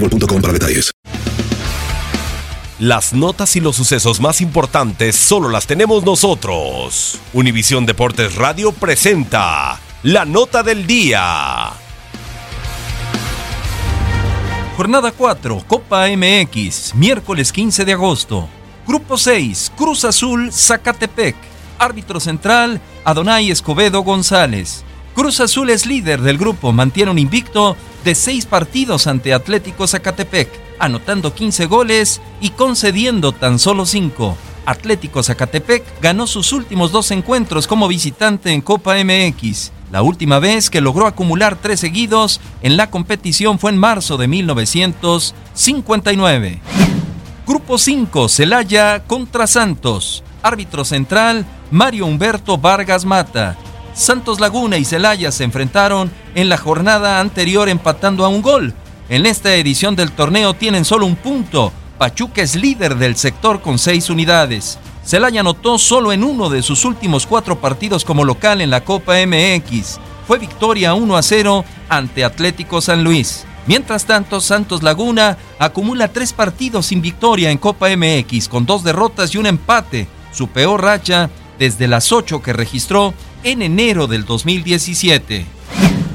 boostmobile.com para detalles. Las notas y los sucesos más importantes solo las tenemos nosotros. Univisión Deportes Radio presenta la nota del día. Jornada 4, Copa MX, miércoles 15 de agosto. Grupo 6, Cruz Azul, Zacatepec. Árbitro central, Adonai Escobedo González. Cruz Azul es líder del grupo, mantiene un invicto de seis partidos ante Atlético Zacatepec, anotando 15 goles y concediendo tan solo 5. Atlético Zacatepec ganó sus últimos dos encuentros como visitante en Copa MX. La última vez que logró acumular tres seguidos en la competición fue en marzo de 1959. Grupo 5, Celaya contra Santos. Árbitro central, Mario Humberto Vargas Mata. Santos Laguna y Celaya se enfrentaron en la jornada anterior empatando a un gol. En esta edición del torneo tienen solo un punto. Pachuca es líder del sector con seis unidades. Celaya anotó solo en uno de sus últimos cuatro partidos como local en la Copa MX. Fue victoria 1 a 0 ante Atlético San Luis. Mientras tanto, Santos Laguna acumula tres partidos sin victoria en Copa MX con dos derrotas y un empate, su peor racha desde las ocho que registró en enero del 2017.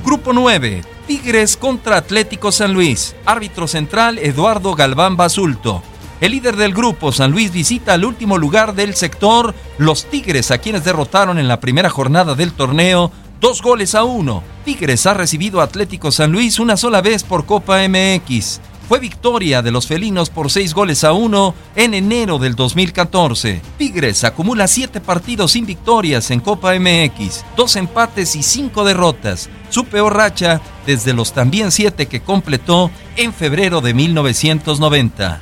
Grupo 9. Tigres contra Atlético San Luis. Árbitro central Eduardo Galván Basulto. El líder del grupo, San Luis, visita al último lugar del sector, los Tigres, a quienes derrotaron en la primera jornada del torneo, dos goles a uno. Tigres ha recibido a Atlético San Luis una sola vez por Copa MX. Fue victoria de los felinos por seis goles a uno en enero del 2014. Tigres acumula siete partidos sin victorias en Copa MX, dos empates y cinco derrotas, su peor racha desde los también siete que completó en febrero de 1990.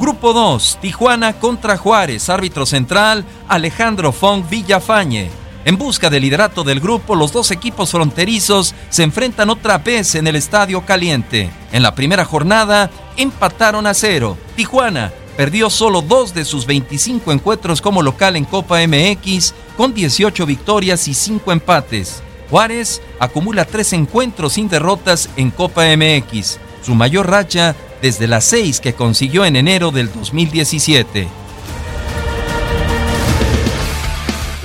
Grupo 2, Tijuana contra Juárez, árbitro central Alejandro Fong Villafañe. En busca del liderato del grupo, los dos equipos fronterizos se enfrentan otra vez en el Estadio Caliente. En la primera jornada, empataron a cero. Tijuana perdió solo dos de sus 25 encuentros como local en Copa MX, con 18 victorias y 5 empates. Juárez acumula tres encuentros sin derrotas en Copa MX, su mayor racha desde las seis que consiguió en enero del 2017.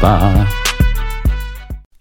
吧。